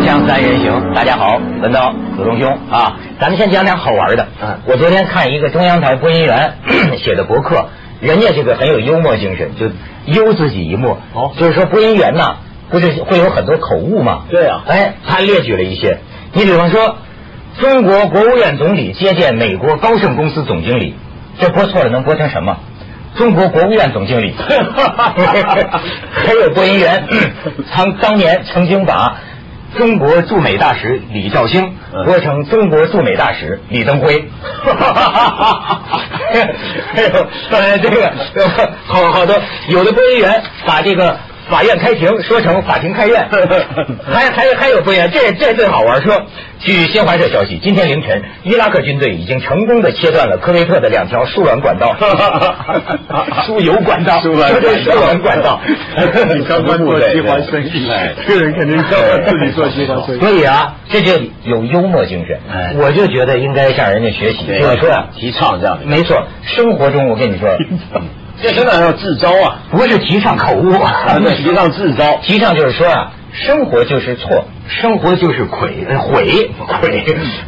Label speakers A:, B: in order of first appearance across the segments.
A: 锵锵三人行，大家好，文刀子东兄啊，咱们先讲点好玩的。
B: 嗯
A: 我昨天看一个中央台播音员 写的博客，人家这个很有幽默精神，就悠自己一默。
B: 哦
A: 就是说播音员呐，不是会有很多口误吗？
B: 对啊
A: 哎，他列举了一些，你比方说，中国国务院总理接见美国高盛公司总经理，这播错了能播成什么？中国国务院总经理，还有播音员，曾当年曾经把中国驻美大使李兆星
B: 嗯
A: 播成中国驻美大使李登辉，哎呦当然这个好好多有的播音员把这个。法院开庭说成法庭开院，还还还有播音员，这这最好玩。说，据新华社消息，今天凌晨，伊拉克军队已经成功的切断了科威特的两条输卵管道，输油管道，
B: 输卵管道
A: 对输卵管道。
C: 你刚刚做计划生意，这个人肯定要自己做计划生意。
A: 所以啊，这就有幽默精神。
B: 哎
A: 我就觉得应该向人家学习。
B: 对
A: 就是说啊，
B: 提倡这样的，
A: 没错，生活中我跟你说，
B: 这真的要自招啊，
A: 不是提倡口误，
B: 咱们提倡自招。
A: 提倡就是说啊，生活就是错，生活就是悔呃悔 悔，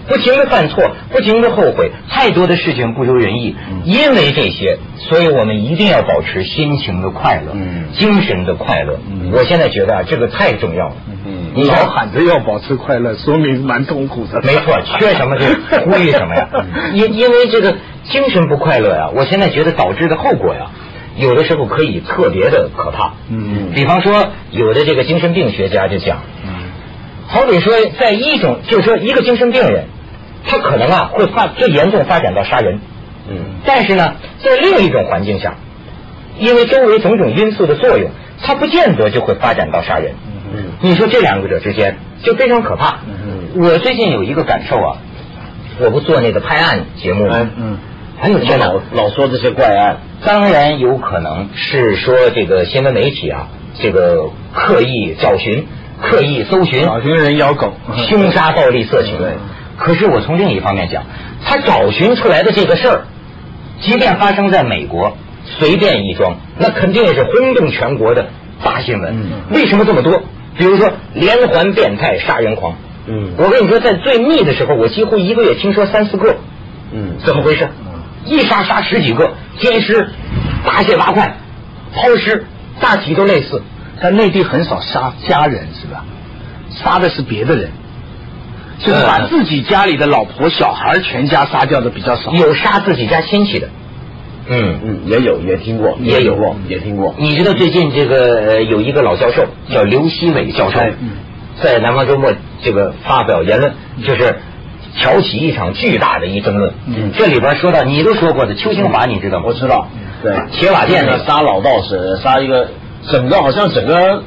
A: 不停的犯错，不停的后悔，太多的事情不如人意。因为这些，所以我们一定要保持心情的快乐，
B: 嗯
A: 精神的快乐。我现在觉得啊，这个太重要了。
B: 嗯
A: 你。
C: 老喊着要保持快乐，说明蛮痛苦的。
A: 没错，缺什么就 呼吁什么呀。因因为这个精神不快乐呀，我现在觉得导致的后果呀，有的时候可以特别的可怕。
C: 嗯
A: 比方说，有的这个精神病学家就讲，
C: 嗯
A: 好比说，在一种就是说一个精神病人，他可能啊会发最严重发展到杀人，
B: 嗯
A: 但是呢，在另一种环境下，因为周围种种因素的作用，他不见得就会发展到杀人。
B: 嗯
A: 你说这两个者之间就非常可怕。
B: 嗯
A: 我最近有一个感受啊，我不做那个拍案节目吗？
B: 嗯
C: 嗯，
A: 哎呦天哪！
B: 老老说这些怪案，
A: 当然有可能是说这个新闻媒体啊，这个刻意找寻、刻意搜寻、
C: 找寻人咬狗，
A: 凶杀、暴力、色情。
B: 对
A: 可是我从另一方面讲，他找寻出来的这个事儿，即便发生在美国，随便一桩，那肯定也是轰动全国的大新闻。
C: 嗯
A: 为什么这么多？比如说连环变态杀人狂。
B: 嗯
A: 我跟你说，在最密的时候，我几乎一个月听说三四个。
B: 嗯
A: 怎么回事？一杀杀十几个，奸尸、大卸八块、抛尸，大体都类似。
C: 在内地很少杀家人是吧？杀的是别的人，就是把自己家里的老婆、小孩全家杀掉的比较少。
A: 有杀自己家亲戚的，嗯，
B: 嗯，也有也听过，
A: 也有
B: 过，也听过。
A: 你知道最近这个呃有一个老教授叫刘希伟教授
B: 哎，
A: 在南方周末这个发表言论，就是挑起一场巨大的一争论。
C: 嗯
A: 这里边说到你都说过的邱清华，你知道吗？
B: 我知道，对，
A: 铁瓦店那个
B: 杀老道士，杀一个整个好像整个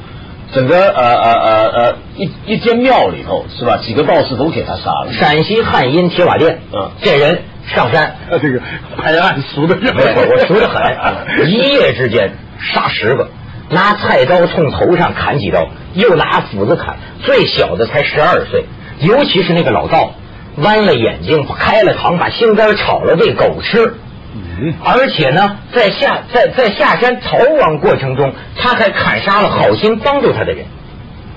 B: 整个呃呃呃呃一一间庙里头是吧？几个道士都给他杀了。
A: 陕西汉阴铁瓦店，
B: 嗯
A: 这人上山
C: 他 这个拍案熟的
A: 没错，我熟的很，一夜之间杀十个，拿菜刀从头上砍几刀，又拿斧子砍，最小的才十二岁，尤其是那个老道，弯了眼睛，开了膛，把心肝炒了喂狗吃。而且呢，在下在在下山逃亡过程中，他还砍杀了好心帮助他的人，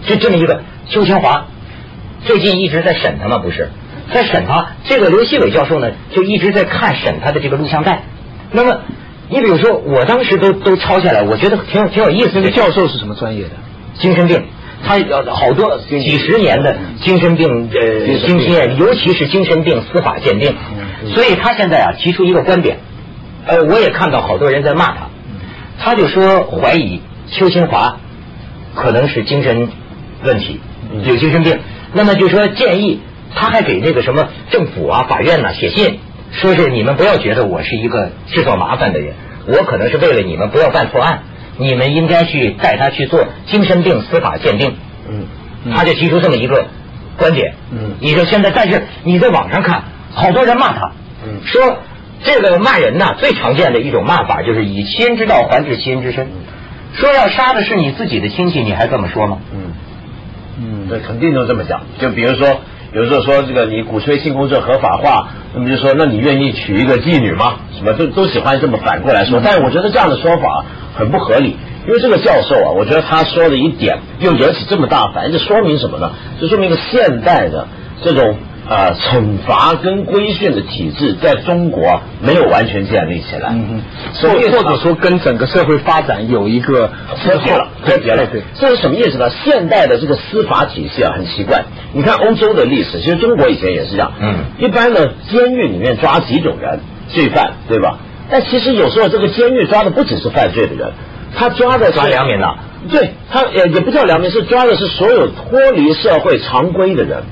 A: 就这么一个邱清华，最近一直在审他嘛，不是在审他。这个刘希伟教授呢，就一直在看审他的这个录像带。那么，你比如说，我当时都都抄下来，我觉得挺有挺有意思的。
C: 那个教授是什么专业的？
A: 精神病，他有好多几十年的精神病呃
B: 精神病。
A: 经验，尤其是精神病司法鉴定。所以他现在啊提出一个观点，呃，我也看到好多人在骂他，他就说怀疑邱清华可能是精神问题，有精神病。那么就说建议，他还给那个什么政府啊、法院呐、写信，说是你们不要觉得我是一个制造麻烦的人，我可能是为了你们不要办错案，你们应该去带他去做精神病司法鉴定。
B: 嗯
A: 他就提出这么一个观点。
B: 嗯
A: 你说现在，但是你在网上看，好多人骂他，
B: 嗯
A: 说这个骂人呐，最常见的一种骂法就是以其人之道还治其人之身。说要杀的是你自己的亲戚，你还这么说吗？
B: 嗯，
C: 嗯，
B: 对，肯定都这么讲。就比如说，有时候说这个你鼓吹性工作合法化，那么就说那你愿意娶一个妓女吗？什么都都喜欢这么反过来说。但是我觉得这样的说法很不合理，因为这个教授啊，我觉得他说的一点又惹起这么大反应，这说明什么呢？就说明一个现代的这种呃惩罚跟规训的体制在中国没有完全建立起来。
C: 嗯
B: 什么意思呢
C: 或或者说跟整个社会发展有一个
B: 脱节了，脱节了。
C: 对对
B: 这是什么意思呢？现代的这个司法体系啊，很奇怪。你看欧洲的历史，其实中国以前也是这样。
A: 嗯
B: 一般的监狱里面抓几种人，罪犯，对吧？但其实有时候这个监狱抓的不只是犯罪的人，他抓的是
A: 抓良民的。
B: 对他也也不叫良民，是抓的是所有脱离社会常规的人，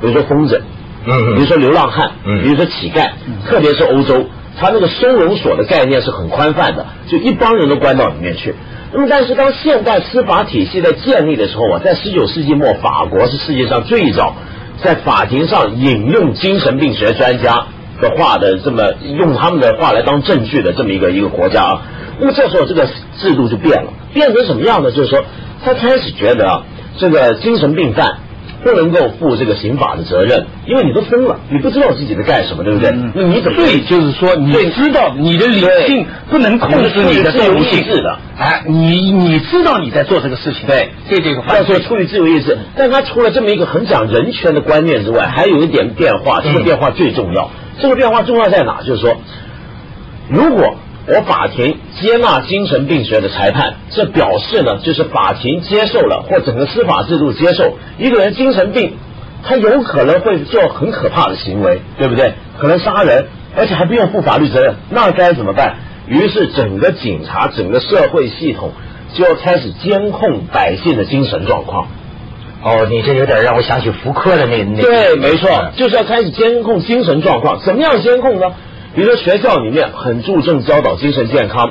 B: 比如说疯子，
A: 嗯
B: 比如说流浪汉，
A: 嗯
B: 比如说乞丐，特别是欧洲，他那个收容所的概念是很宽泛的，就一帮人都关到里面去。那么，但是当现代司法体系在建立的时候啊，在十九世纪末，法国是世界上最早在法庭上引用精神病学专家的话的这么用他们的话来当证据的这么一个一个国家啊。那么这时候这个制度就变了，变成什么样呢？就是说，他开始觉得啊，这个精神病犯不能够负这个刑法的责任，因为你都疯了，你不知道自己在干什么，对不对？
C: 嗯。
B: 那你怎么
C: 对，就是说你
B: 对
C: 知道你的理性不能控制你的
B: 自由意志的
C: 哎，你你知道你在做这个事情，
B: 对。
C: 这这个
B: 要
C: 犯罪。
B: 说出于自由意志，但他除了这么一个很讲人权的观念之外，还有一点变化，这个变化最重要。这个变化重要在哪？就是说，如果我法庭接纳精神病学的裁判，这表示呢，就是法庭接受了或整个司法制度接受一个人精神病，他有可能会做很可怕的行为，对不对？可能杀人，而且还不用负法律责任，那该怎么办？于是整个警察、整个社会系统就要开始监控百姓的精神状况。
A: 哦，你这有点让我想起福柯的那那。
B: 对，没错，就是要开始监控精神状况。怎么样监控呢？比如说学校里面很注重教导精神健康，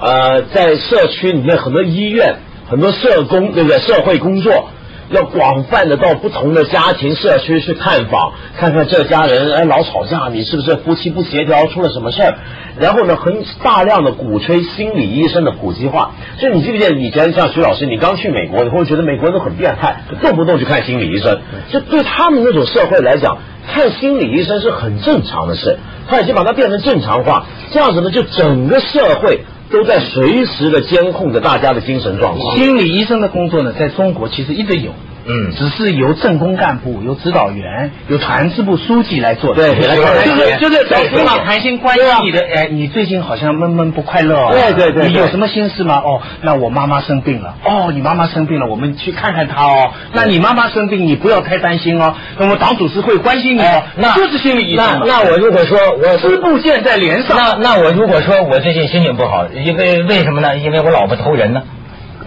B: 呃，在社区里面很多医院、很多社工，对不对？社会工作要广泛的到不同的家庭、社区去探访，看看这家人哎老吵架，你是不是夫妻不协调，出了什么事儿？然后呢，很大量的鼓吹心理医生的普及化。所以你记不记得以前像徐老师，你刚去美国，你会觉得美国人都很变态，动不动就看心理医生。就对他们那种社会来讲，看心理医生是很正常的事。他已经把它变成正常化，这样子呢，就整个社会都在随时的监控着大家的精神状况。
C: 心理医生的工作呢，在中国其实一直有，
A: 嗯
C: 只是由政工干部、由指导员、由团支部书记来做的。
B: 对
C: 就是就是找
A: 对
C: 司马谈心关心你的，哎，你最近好像闷闷不快乐哦。
B: 对对对对
C: 你有什么心事吗？哦，那我妈妈生病了。哦，你妈妈生病了，我们去看看她哦。那你妈妈生病，你不要太担心哦。那么党组织会关心你哦
A: 哎。那
C: 就是心理医生。
A: 那那我如果说我
C: 支部建在连上，
A: 那那我如果说我最近心情不好，因为为什么呢？因为我老婆偷人呢。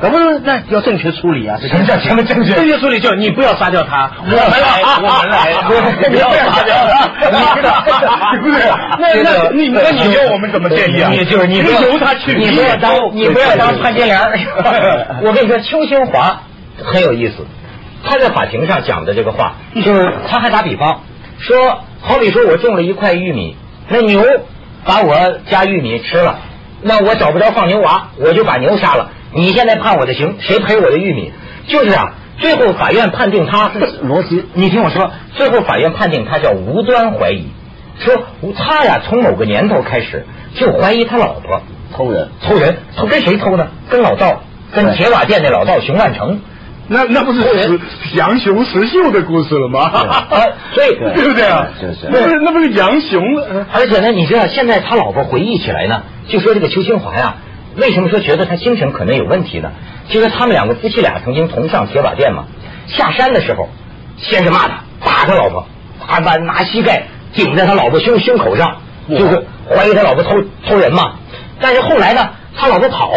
C: 那不是那要正确处理啊。
A: 什么叫什么正确
C: 正确处理就是你不要杀掉他，我们来，我们来，
A: 不要杀掉他
C: 你知道不是？那那你那你要我们怎么建议啊？
A: 你就是你不要
C: 由他去，
A: 你不要当你不要当潘金莲。我跟你说，邱兴华很有意思，他在法庭上讲的这个话，就是他还打比方说，好比说我种了一块玉米，那牛把我家玉米吃了，那我找不着放牛娃，我就把牛杀了。你现在判我的刑，谁赔我的玉米？就是啊，最后法院判定他逻辑，你听我说，最后法院判定他叫无端怀疑，说他呀从某个年头开始就怀疑他老婆
B: 偷人，
A: 偷人，偷跟谁偷呢？跟老道，跟铁瓦店那老道熊万成。
C: 那那不是石杨雄石秀的故事了吗？
A: 啊，所以
C: 对 不对啊？
B: 就是
C: 那不是那不是杨雄？呃
A: 而且呢，你知道现在他老婆回忆起来呢，就说这个邱清华呀，为什么说觉得他精神可能有问题呢？就是他们两个夫妻俩曾经同上铁瓦店嘛，下山的时候，先是骂他，打他老婆，还把拿膝盖顶在他老婆胸胸口上，就是怀疑他老婆偷偷人嘛。但是后来呢，他老婆跑，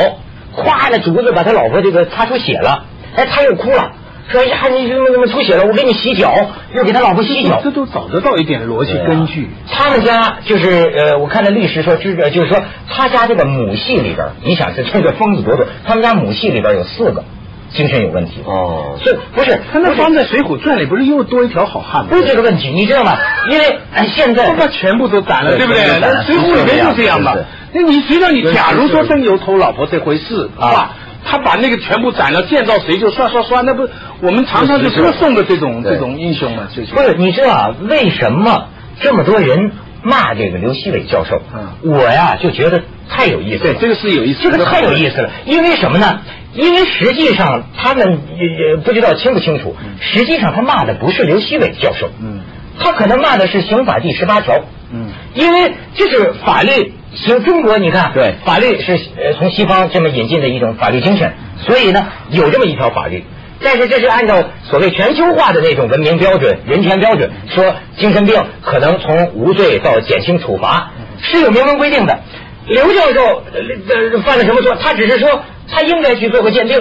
A: 咵着竹子把他老婆这个擦出血了，哎，他又哭了。说哎呀，你怎么怎么出血了？我给你洗脚，又给他老婆洗脚。
C: 这都找得到一点逻辑根据。
A: 他们家就是呃，我看那律师说，就是呃就是说他家这个母系里边，你想这这个疯子多多，他们家母系里边有四个精神有问题。
B: 哦
A: 所以不是
C: 他那放在《水浒传》里，不是又多一条好汉吗？
A: 不是这个问题，你知道吗？因为哎现在
C: 他把全部都斩了，
B: 对
C: 对不对？那《水浒》里面就这样嘛
B: 是是。
C: 那你谁让你假如说真有偷老婆这回事
B: 啊
C: 啊？他把那个全部斩了，见到谁就刷刷刷，那不我们常常就歌颂的这种这种英雄嘛，就是
A: 不是你知道啊？为什么这么多人骂这个刘希伟教授？
C: 嗯
A: 我呀就觉得太有意思了。
C: 对，这个是有意思，
A: 这个太有意思了，因为什么呢？因为实际上他们也也不知道清不清楚，实际上他骂的不是刘希伟教授，
C: 嗯
A: 他可能骂的是刑法第十八条，
C: 嗯，
A: 因为这是法律。行，中国你看，
B: 对
A: 法律是呃从西方这么引进的一种法律精神，所以呢有这么一条法律。但是这是按照所谓全球化的那种文明标准、人权标准，说精神病可能从无罪到减轻处罚是有明文规定的。刘教授呃呃犯了什么错？他只是说他应该去做个鉴定，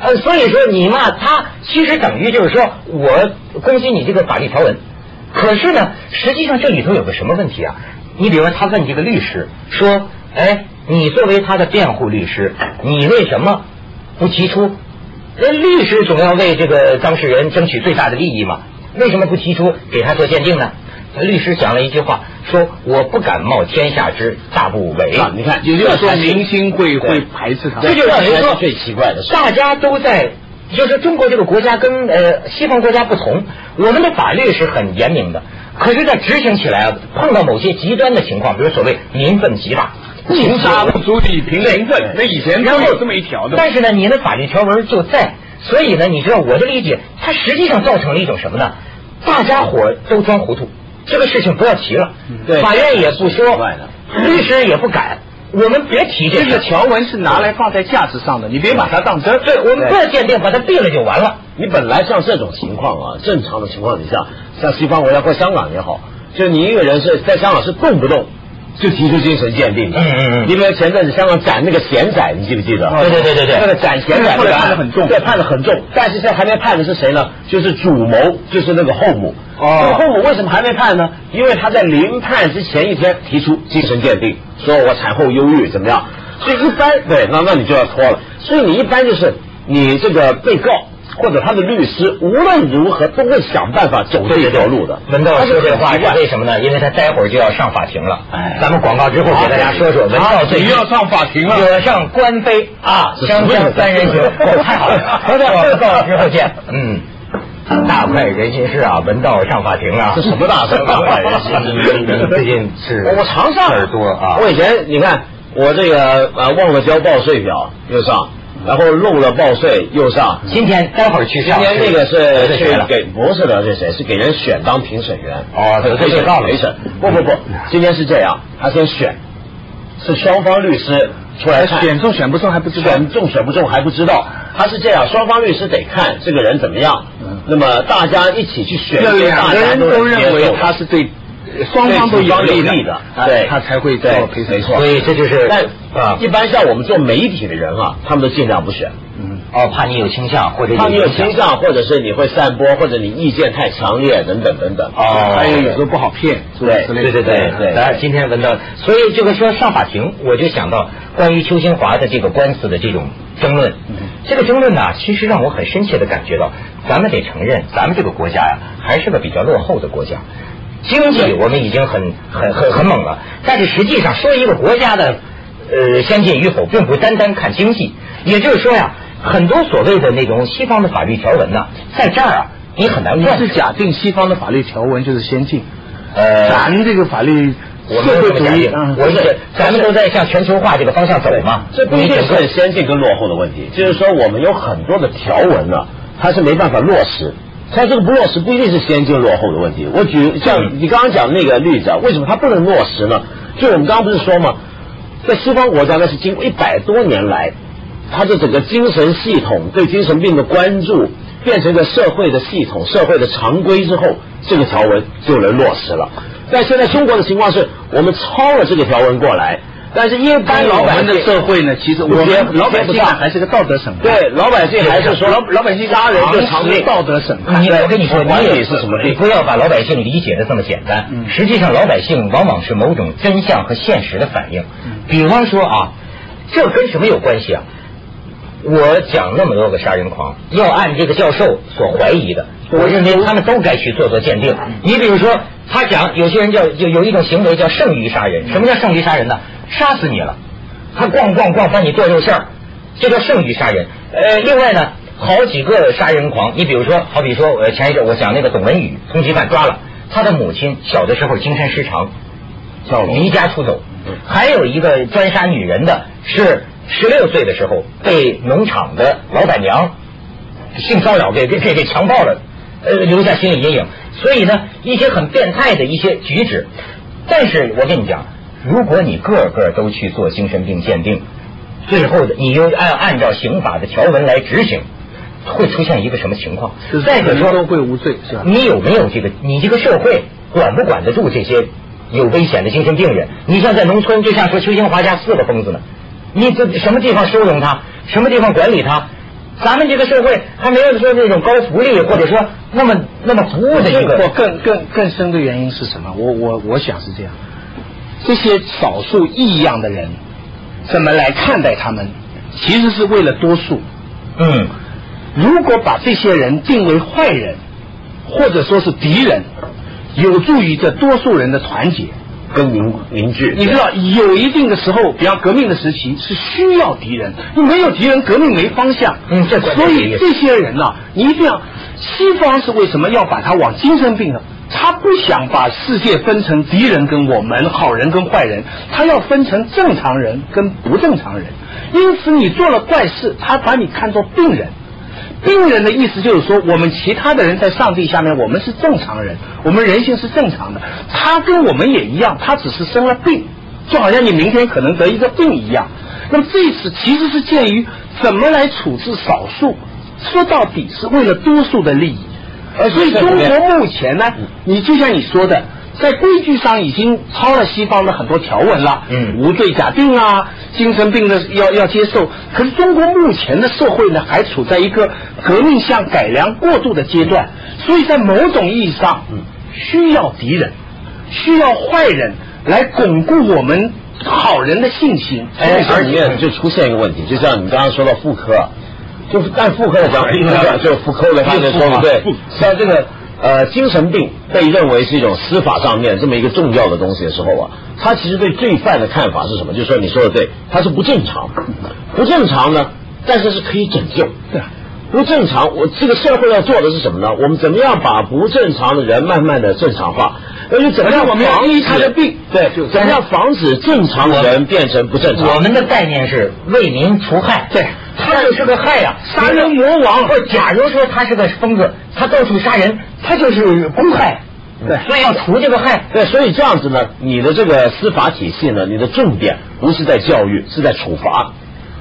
A: 呃，所以说你骂他，其实等于就是说我攻击你这个法律条文。可是呢，实际上这里头有个什么问题啊？你比如说，他问这个律师说：“哎，你作为他的辩护律师，你为什么不提出？那律师总要为这个当事人争取最大的利益嘛？为什么不提出给他做鉴定呢？”律师讲了一句话，说：“我不敢冒天下之大不韪。”
B: 啊，你看，
C: 也就是说明星会
B: 对
C: 会排斥他。
A: 这就让人说
B: 最奇怪的事。
A: 大家都在，就是中国这个国家跟呃西方国家不同，我们的法律是很严明的，可是，在执行起来啊，碰到某些极端的情况，比如所谓民愤极大，
C: 情杀不足以平民愤，那以前
A: 然后
C: 都有这么一条的。
A: 但是呢，你的法律条文就在，所以呢，你知道我的理解，它实际上造成了一种什么呢？大家伙都装糊涂，这个事情不要提了，
B: 对
A: 法院也不说，律师也不敢，我们别提这
C: 这个
A: 个
C: 条文是拿来放在架子上的，你别把它当真。
A: 对，我们不要鉴定，把它毙了就完了。
B: 你本来像这种情况啊，正常的情况底下，像西方国家或香港也好，就你一个人是在香港是动不动就提出精神鉴定的。
A: 嗯嗯嗯
B: 因为前阵子香港斩那个贤仔，你记不记得？
A: 对对对对对
B: 那个斩贤仔
C: 判的很重
B: 对，判的很重。但是现在还没判的是谁呢？就是主谋，就是那个后母。
A: 哦
B: 那个后母为什么还没判呢？因为他在临判之前一天提出精神鉴定，说我产后忧郁怎么样？所以一般对，那那你就要拖了。所以你一般就是你这个被告或者他的律师，无论如何都会想办法走这一条路的。
A: 文道
B: 他
A: 说这话为什么呢？因为他待会儿就要上法庭了。
B: 哎
A: 咱们广告之后给大家说说文道最近
C: 你要上法庭了
A: 惹上官非啊，
B: 这什么
A: 锵锵三人行，哦，太好了！回到广告之后见。嗯。大快人心事啊！文道上法庭啊，
B: 这什么大事大快人心
A: 最近是
B: 我常上
A: 事儿多啊。
B: 我以前你看我这个呃忘了交报税表又上，然后漏了报税又上。
A: 今天待会儿去
B: 今，天那个是去？给不是得罪谁，是给人选当评审员。
A: 哦得罪
B: 这
A: 被告了。
B: 没审。不不不，今天是这样，他先选，是双方律师出来看，
C: 选中选不中还不知道。
B: 选中选不中还不知道，他是这样，双方律师得看这个人怎么样，那么大家一起去选，
C: 要两个人都认为他是对双方都有利
B: 的对。
C: 他才会做
B: 对
C: 陪审
B: 没错。
A: 所以这就是
B: 但
A: 啊。
B: 一般像我们做媒体的人啊，他们都尽量不选，
C: 嗯，
A: 哦，怕你有倾向或者
B: 怕你有倾
A: 倾
B: 向，或者是你会散播，或者你意见太强烈等等等等。
A: 哦。
C: 还有有时候不好骗，
B: 对
A: 对对对
B: 对。
A: 当然今天闻到，所以这个说上法庭，我就想到关于邱新华的这个官司的这种争论。这个争论呢，其实让我很深切的感觉到，咱们得承认，咱们这个国家呀，还是个比较落后的国家。经济我们已经很很很很猛了，但是实际上说一个国家的呃先进与否，并不单单看经济。也就是说呀，很多所谓的那种西方的法律条文呢，在这儿啊，你很难
C: 是假定西方的法律条文就是先进，
A: 呃
C: 咱这个法律
A: 我
C: 社会主
A: 们这么假定，
C: 义嗯
A: 我是咱们都在向全球化这个方向走嘛。
B: 这不一定是先进跟落后的问题，就是说我们有很多的条文呢，它是没办法落实。它这个不落实不一定是先进落后的问题。我举像你刚刚讲那个例子啊，为什么它不能落实呢？就我们刚刚不是说嘛，在西方国家那是经过一百多年来，它的整个精神系统对精神病的关注变成一个社会的系统、社会的常规之后，这个条文就能落实了。但现在中国的情况是我们抄了这个条文过来，但是一般老百姓
C: 的社会呢，其实我们老百姓还是个道德审判。
B: 对老百姓还是说
C: 老老百姓
B: 杀人就偿命，
C: 道德审判。
A: 你我跟你说，
B: 管你
A: 你也
B: 是什么
A: 你不要把老百姓理解的这么简单。
C: 嗯
A: 实际上，老百姓往往是某种真相和现实的反应。比方说啊，这跟什么有关系啊？我讲那么多个杀人狂，要按这个教授所怀疑的，我认为他们都该去做做鉴定。你比如说，他讲有些人叫有有一种行为叫剩余杀人，什么叫剩余杀人呢？杀死你了，他咣咣咣把你剁肉馅儿，这叫剩余杀人。呃，另外呢，好几个杀人狂，你比如说，好比说，呃，前一阵我讲那个董文宇通缉犯抓了，他的母亲小的时候精神失常，
B: 跳楼
A: 离家出走，还有一个专杀女人的，是十六岁的时候被农场的老板娘性骚扰给给给给强暴了，呃，留下心理阴影。所以呢，一些很变态的一些举止。但是我跟你讲，如果你个个都去做精神病鉴定，最后的你又按按照刑法的条文来执行，会出现一个什么情况？再者说，
C: 都会无罪是吧？
A: 你有没有这个？你这个社会管不管得住这些有危险的精神病人？你像在农村，就像说邱兴华家四个疯子呢，你这什么地方收容他？什么地方管理他？咱们这个社会还没有说那种高福利，或者说那么那么服务的一
C: 或
A: 个。
C: 更更更深的原因是什么？我我我想是这样，这些少数异样的人怎么来看待他们，其实是为了多数。
A: 嗯，
C: 如果把这些人定为坏人，或者说是敌人，有助于这多数人的团结。
B: 跟凝凝聚。
C: 你知道，有一定的时候，比方革命的时期是需要敌人，你没有敌人，革命没方向。
A: 嗯这
C: 所以这些人呢、你一定要，西方是为什么要把他往精神病呢？他不想把世界分成敌人跟我们，好人跟坏人，他要分成正常人跟不正常人。因此，你做了怪事，他把你看作病人。病人的意思就是说，我们其他的人在上帝下面，我们是正常人，我们人性是正常的。他跟我们也一样，他只是生了病，就好像你明天可能得一个病一样。那么这次其实是鉴于怎么来处置少数，说到底是为了多数的利益。
B: 而且
C: 所以中国目前呢，你就像你说的，在规矩上已经超了西方的很多条文了，
A: 嗯
C: 无罪假定啊，精神病的要要接受。可是中国目前的社会呢，还处在一个革命向改良过渡的阶段，所以在某种意义上，
B: 嗯
C: 需要敌人，需要坏人来巩固我们好人的信心。
B: 哎，而里面就出现一个问题，就像你刚刚说到妇科，就是按妇科的讲，就妇科的他就说嘛对，像这个呃精神病被认为是一种司法上面这么一个重要的东西的时候啊，他其实对罪犯的看法是什么？就是说你说的对，他是不正常，不正常呢，但是是可以拯救。
C: 对
B: 不正常，我这个社会要做的是什么呢？我们怎么样把不正常的人慢慢的正常化？而且怎么样
C: 我们
B: 防止
C: 他的病
B: 对，怎么样防止正常的人变成不正常？
A: 我们的概念是为民除害，
C: 对
A: 他就是个害呀、
C: 杀人魔王。
A: 不，假如说他是个疯子，他到处杀人，他就是公害，
C: 对。
A: 所以要除这个害。
B: 对，所以这样子呢，你的这个司法体系呢，你的重点不是在教育，是在处罚。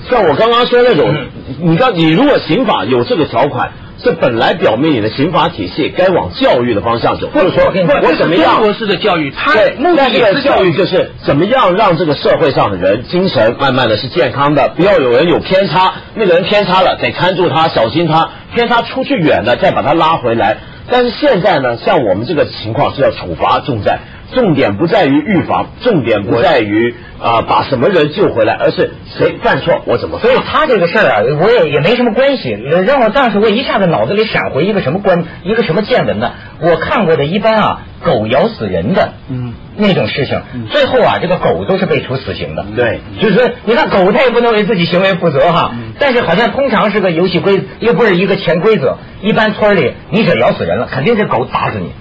B: 像我刚刚说那种，你刚你如果刑法有这个条款，这本来表明你的刑法体系该往教育的方向走，就是说
A: 我跟你
B: 我怎么样
C: 中国式的教育，它
B: 对，
C: 目的
B: 那
C: 也是教育，
B: 教育就是怎么样让这个社会上的人精神慢慢的是健康的，不要有人有偏差，那个人偏差了得看住他，小心他，偏差出去远了再把他拉回来。但是现在呢，像我们这个情况是要处罚重在，重点不在于预防，重点不在于啊、把什么人救回来，而是谁犯错我怎么
A: 所以他这个事儿啊，我也也没什么关系。让我当时我一下子脑子里闪回一个什么关，一个什么见闻呢？我看过的一般啊，狗咬死人的，
C: 嗯，
A: 那种事情，最后啊，这个狗都是被处死刑的。
B: 对
A: 就是说，你看狗它也不能为自己行为负责哈，但是好像通常是个游戏规，又不是一个潜规则。一般村里你只要咬死人了，肯定是狗打死你，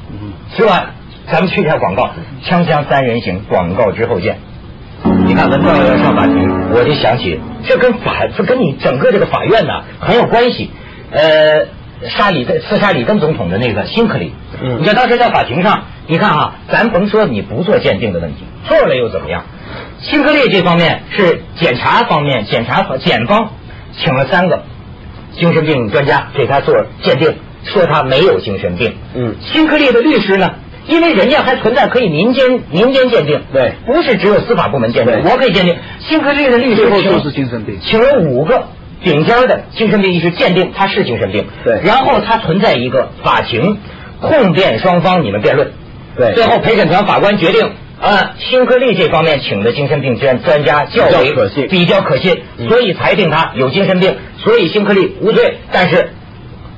A: 是吧？咱们去一下广告，锵锵三人行，广告之后见。你看文道要上法庭，我就想起这跟法，这跟你整个这个法院呢很有关系。呃，杀里根刺杀里根总统的那个辛克利，
B: 嗯
A: 你看当时在法庭上，你看啊，咱甭说你不做鉴定的问题，做了又怎么样？辛克利这方面是检查方面，检查方检方请了三个精神病专家给他做鉴定，说他没有精神病。
B: 嗯
A: 辛克利的律师呢，因为人家还存在可以民间民间鉴定，
B: 对。
A: 不是只有司法部门鉴定，我可以鉴定。辛克利的律师请
C: 最后就是精神病。
A: 请了五个顶尖的精神病医师鉴定他是精神病，
B: 对。
A: 然后他存在一个法庭控辩双方你们辩论，
B: 对。
A: 最后陪审团法官决定。啊，辛克利这方面请的精神病专专家较为
B: 比较可信。
A: 比较可信，
B: 嗯。
A: 所以裁定他有精神病，所以辛克利无罪，但是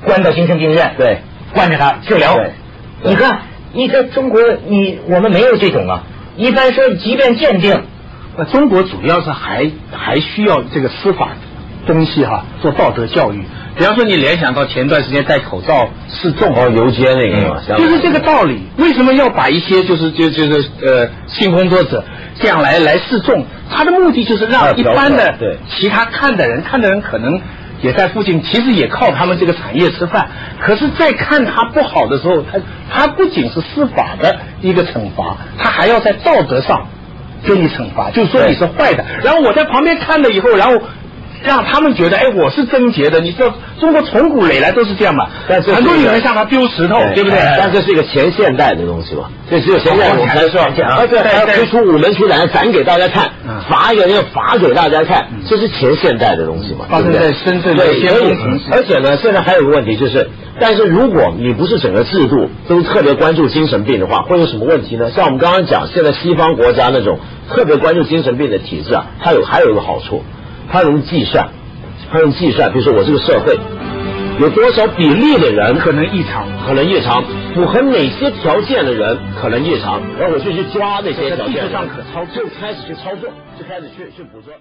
A: 关到精神病院，
B: 对，
A: 关着他治疗。
B: 对。
A: 你看，你在中国，你我们没有这种啊。一般说，即便鉴定，
C: 那中国主要是还还需要这个司法东西哈，做道德教育。比方说，你联想到前段时间戴口罩示众，
B: 哦游街那个
C: 就是这个道理。为什么要把一些就是就就是呃性工作者这样来来示众，他的目的就是让一般的
B: 对
C: 其他看的人，看的人可能也在附近，其实也靠他们这个产业吃饭。可是，在看他不好的时候，他他不仅是司法的一个惩罚，他还要在道德上给你惩罚，就是说你是坏的。然后我在旁边看了以后，然后。让他们觉得，哎，我是贞洁的。你说中国从古以来都是这样嘛？
B: 但是
C: 很多女人向他丢石头，对不对？
B: 但这是一个前现代的东西嘛，这只有现代我们才说，而且还要推出午门图展展给大家看，罚一个要罚给大家看，这是前现代的东西嘛，
C: 发生在深圳的
B: 对，
C: 先
B: 所以
C: 锋。
B: 而且呢，现在还有个问题就是，但是如果你不是整个制度都特别关注精神病的话，会有什么问题呢？像我们刚刚讲，现在西方国家那种特别关注精神病的体制啊，它有还有一个好处，它能计算。他用计算，比如说我这个社会有多少比例的人
C: 可能异常，
B: 可能异常，符合哪些条件的人可能异常，然后我就去抓那些条件，
C: 在技术上可操
B: 就开始去操作，就开始去去捕捉。